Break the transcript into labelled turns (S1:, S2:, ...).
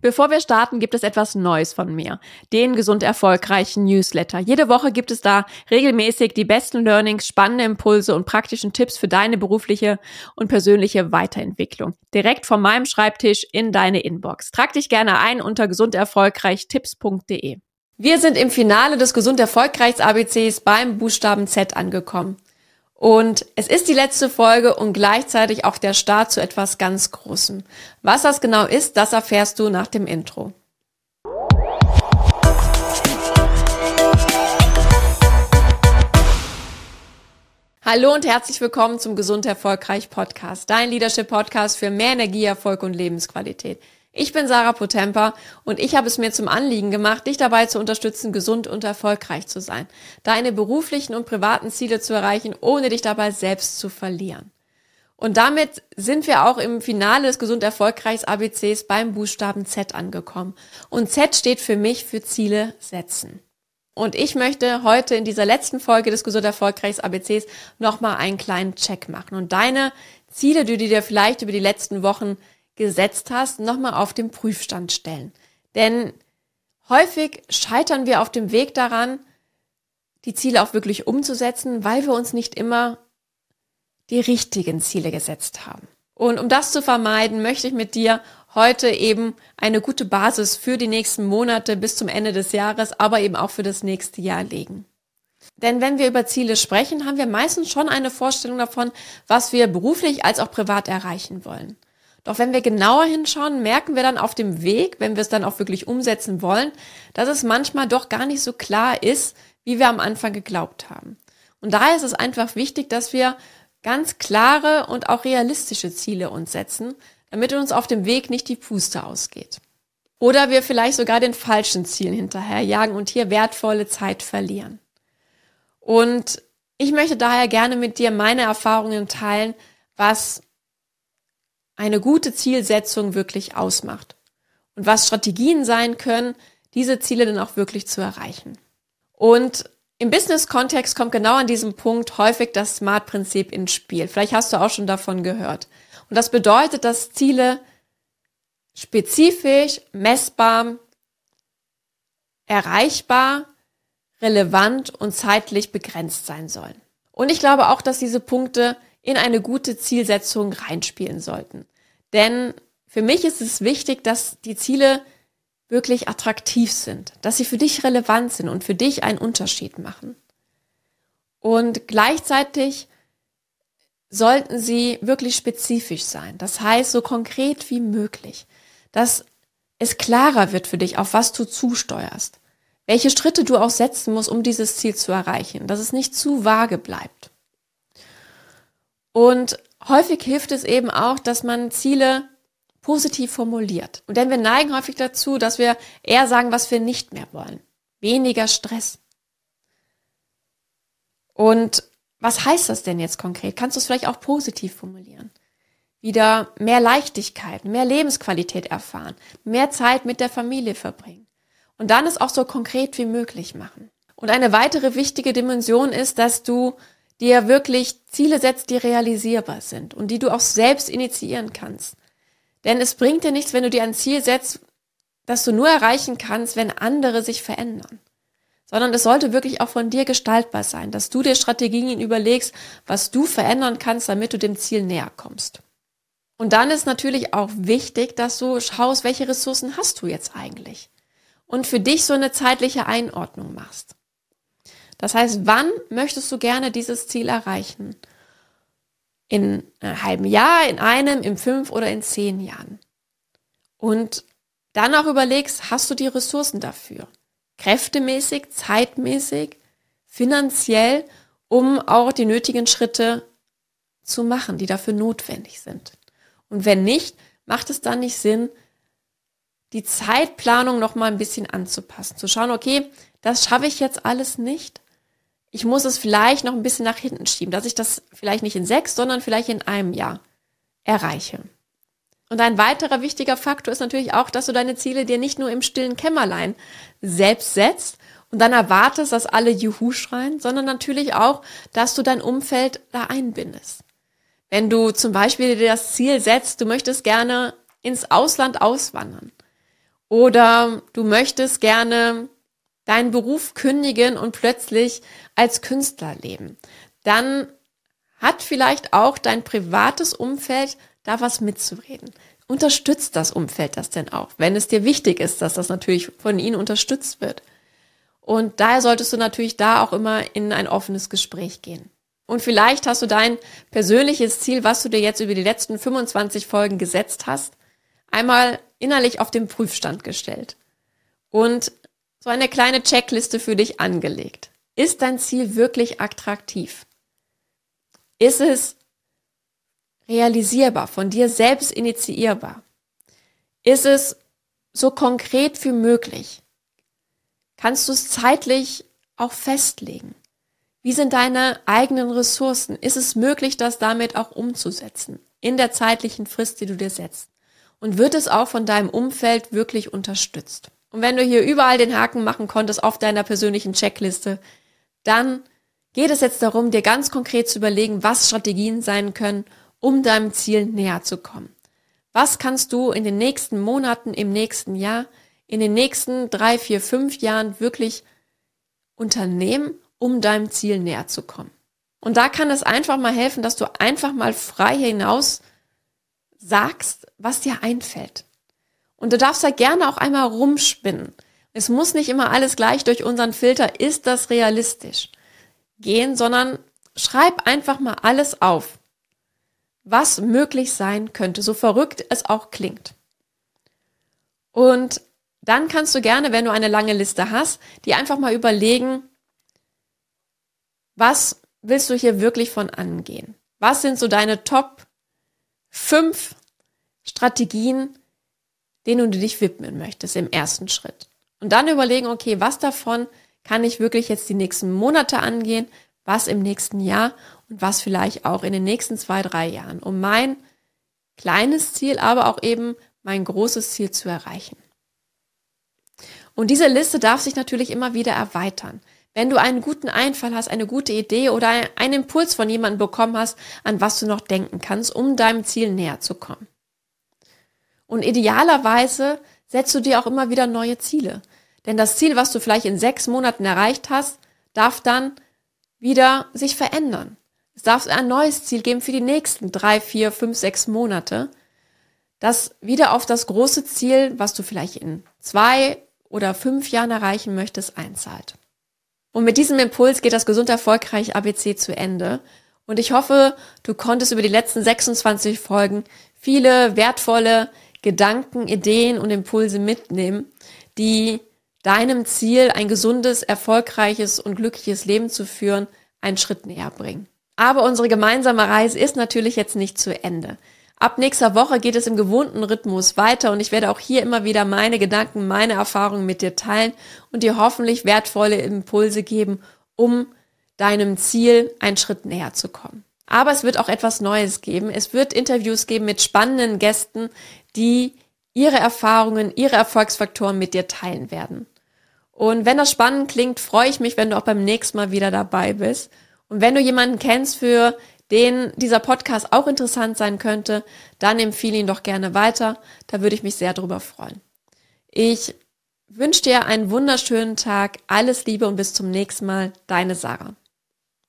S1: Bevor wir starten, gibt es etwas Neues von mir. Den gesund erfolgreichen Newsletter. Jede Woche gibt es da regelmäßig die besten Learnings, spannende Impulse und praktischen Tipps für deine berufliche und persönliche Weiterentwicklung. Direkt von meinem Schreibtisch in deine Inbox. Trag dich gerne ein unter gesunderfolgreichtipps.de. Wir sind im Finale des Gesund Erfolgreichs ABCs beim Buchstaben Z angekommen. Und es ist die letzte Folge und gleichzeitig auch der Start zu etwas ganz Großem. Was das genau ist, das erfährst du nach dem Intro. Hallo und herzlich willkommen zum Gesund Erfolgreich Podcast, dein Leadership Podcast für mehr Energie, Erfolg und Lebensqualität. Ich bin Sarah Potemper und ich habe es mir zum Anliegen gemacht, dich dabei zu unterstützen, gesund und erfolgreich zu sein, deine beruflichen und privaten Ziele zu erreichen, ohne dich dabei selbst zu verlieren. Und damit sind wir auch im Finale des gesund erfolgreichs ABCs beim Buchstaben Z angekommen. Und Z steht für mich für Ziele setzen. Und ich möchte heute in dieser letzten Folge des gesund erfolgreichs ABCs nochmal einen kleinen Check machen und deine Ziele, die du dir vielleicht über die letzten Wochen gesetzt hast, nochmal auf den Prüfstand stellen. Denn häufig scheitern wir auf dem Weg daran, die Ziele auch wirklich umzusetzen, weil wir uns nicht immer die richtigen Ziele gesetzt haben. Und um das zu vermeiden, möchte ich mit dir heute eben eine gute Basis für die nächsten Monate bis zum Ende des Jahres, aber eben auch für das nächste Jahr legen. Denn wenn wir über Ziele sprechen, haben wir meistens schon eine Vorstellung davon, was wir beruflich als auch privat erreichen wollen. Doch wenn wir genauer hinschauen, merken wir dann auf dem Weg, wenn wir es dann auch wirklich umsetzen wollen, dass es manchmal doch gar nicht so klar ist, wie wir am Anfang geglaubt haben. Und daher ist es einfach wichtig, dass wir ganz klare und auch realistische Ziele uns setzen, damit uns auf dem Weg nicht die Puste ausgeht. Oder wir vielleicht sogar den falschen Zielen hinterherjagen und hier wertvolle Zeit verlieren. Und ich möchte daher gerne mit dir meine Erfahrungen teilen, was eine gute Zielsetzung wirklich ausmacht und was Strategien sein können, diese Ziele dann auch wirklich zu erreichen. Und im Business-Kontext kommt genau an diesem Punkt häufig das SMART-Prinzip ins Spiel. Vielleicht hast du auch schon davon gehört. Und das bedeutet, dass Ziele spezifisch, messbar, erreichbar, relevant und zeitlich begrenzt sein sollen. Und ich glaube auch, dass diese Punkte in eine gute Zielsetzung reinspielen sollten. Denn für mich ist es wichtig, dass die Ziele wirklich attraktiv sind, dass sie für dich relevant sind und für dich einen Unterschied machen. Und gleichzeitig sollten sie wirklich spezifisch sein. Das heißt, so konkret wie möglich, dass es klarer wird für dich, auf was du zusteuerst, welche Schritte du auch setzen musst, um dieses Ziel zu erreichen, dass es nicht zu vage bleibt. Und häufig hilft es eben auch, dass man Ziele positiv formuliert. Und denn wir neigen häufig dazu, dass wir eher sagen, was wir nicht mehr wollen. Weniger Stress. Und was heißt das denn jetzt konkret? Kannst du es vielleicht auch positiv formulieren? Wieder mehr Leichtigkeit, mehr Lebensqualität erfahren, mehr Zeit mit der Familie verbringen. Und dann es auch so konkret wie möglich machen. Und eine weitere wichtige Dimension ist, dass du dir wirklich Ziele setzt, die realisierbar sind und die du auch selbst initiieren kannst. Denn es bringt dir nichts, wenn du dir ein Ziel setzt, das du nur erreichen kannst, wenn andere sich verändern. Sondern es sollte wirklich auch von dir gestaltbar sein, dass du dir Strategien überlegst, was du verändern kannst, damit du dem Ziel näher kommst. Und dann ist natürlich auch wichtig, dass du schaust, welche Ressourcen hast du jetzt eigentlich? Und für dich so eine zeitliche Einordnung machst. Das heißt, wann möchtest du gerne dieses Ziel erreichen? In einem halben Jahr, in einem, in fünf oder in zehn Jahren. Und dann auch überlegst, hast du die Ressourcen dafür? Kräftemäßig, zeitmäßig, finanziell, um auch die nötigen Schritte zu machen, die dafür notwendig sind. Und wenn nicht, macht es dann nicht Sinn, die Zeitplanung noch mal ein bisschen anzupassen, zu schauen, okay, das schaffe ich jetzt alles nicht, ich muss es vielleicht noch ein bisschen nach hinten schieben, dass ich das vielleicht nicht in sechs, sondern vielleicht in einem Jahr erreiche. Und ein weiterer wichtiger Faktor ist natürlich auch, dass du deine Ziele dir nicht nur im stillen Kämmerlein selbst setzt und dann erwartest, dass alle Juhu schreien, sondern natürlich auch, dass du dein Umfeld da einbindest. Wenn du zum Beispiel dir das Ziel setzt, du möchtest gerne ins Ausland auswandern Oder du möchtest gerne deinen Beruf kündigen und plötzlich als Künstler leben. Dann hat vielleicht auch dein privates Umfeld da was mitzureden. Unterstützt das Umfeld das denn auch, wenn es dir wichtig ist, dass das natürlich von ihnen unterstützt wird. Und daher solltest du natürlich da auch immer in ein offenes Gespräch gehen. Und vielleicht hast du dein persönliches Ziel, was du dir jetzt über die letzten 25 Folgen gesetzt hast, einmal innerlich auf den Prüfstand gestellt und so eine kleine Checkliste für dich angelegt. Ist dein Ziel wirklich attraktiv? Ist es realisierbar, von dir selbst initiierbar? Ist es so konkret wie möglich? Kannst du es zeitlich auch festlegen? Wie sind deine eigenen Ressourcen? Ist es möglich, das damit auch umzusetzen? In der zeitlichen Frist, die du dir setzt? Und wird es auch von deinem Umfeld wirklich unterstützt? Und wenn du hier überall den Haken machen konntest auf deiner persönlichen Checkliste, dann geht es jetzt darum, dir ganz konkret zu überlegen, was Strategien sein können, um deinem Ziel näher zu kommen. Was kannst du in den nächsten Monaten, im nächsten Jahr, in den nächsten drei, vier, fünf Jahren wirklich unternehmen, um deinem Ziel näher zu kommen? Und da kann es einfach mal helfen, dass du einfach mal frei hinaus sagst, was dir einfällt. Und du darfst da gerne auch einmal rumspinnen. Es muss nicht immer alles gleich durch unseren Filter, ist das realistisch, gehen, sondern schreib einfach mal alles auf was möglich sein könnte, so verrückt es auch klingt. Und dann kannst du gerne, wenn du eine lange Liste hast, die einfach mal überlegen, was willst du hier wirklich von angehen? Was sind so deine Top 5 Strategien, denen du dich widmen möchtest im ersten Schritt? Und dann überlegen, okay, was davon kann ich wirklich jetzt die nächsten Monate angehen? Was im nächsten Jahr? und was vielleicht auch in den nächsten zwei, drei Jahren, um mein kleines Ziel, aber auch eben mein großes Ziel zu erreichen. Und diese Liste darf sich natürlich immer wieder erweitern. Wenn du einen guten Einfall hast, eine gute Idee oder einen Impuls von jemandem bekommen hast, an was du noch denken kannst, um deinem Ziel näher zu kommen. Und idealerweise setzt du dir auch immer wieder neue Ziele. Denn das Ziel, was du vielleicht in sechs Monaten erreicht hast, darf dann wieder sich verändern. Es darf ein neues Ziel geben für die nächsten drei, vier, fünf, sechs Monate, das wieder auf das große Ziel, was du vielleicht in zwei oder fünf Jahren erreichen möchtest, einzahlt. Und mit diesem Impuls geht das gesund erfolgreich ABC zu Ende. Und ich hoffe, du konntest über die letzten 26 Folgen viele wertvolle Gedanken, Ideen und Impulse mitnehmen, die deinem Ziel, ein gesundes, erfolgreiches und glückliches Leben zu führen, einen Schritt näher bringen. Aber unsere gemeinsame Reise ist natürlich jetzt nicht zu Ende. Ab nächster Woche geht es im gewohnten Rhythmus weiter und ich werde auch hier immer wieder meine Gedanken, meine Erfahrungen mit dir teilen und dir hoffentlich wertvolle Impulse geben, um deinem Ziel einen Schritt näher zu kommen. Aber es wird auch etwas Neues geben. Es wird Interviews geben mit spannenden Gästen, die ihre Erfahrungen, ihre Erfolgsfaktoren mit dir teilen werden. Und wenn das spannend klingt, freue ich mich, wenn du auch beim nächsten Mal wieder dabei bist. Und wenn du jemanden kennst, für den dieser Podcast auch interessant sein könnte, dann empfehle ihn doch gerne weiter. Da würde ich mich sehr drüber freuen. Ich wünsche dir einen wunderschönen Tag, alles Liebe und bis zum nächsten Mal, deine Sarah.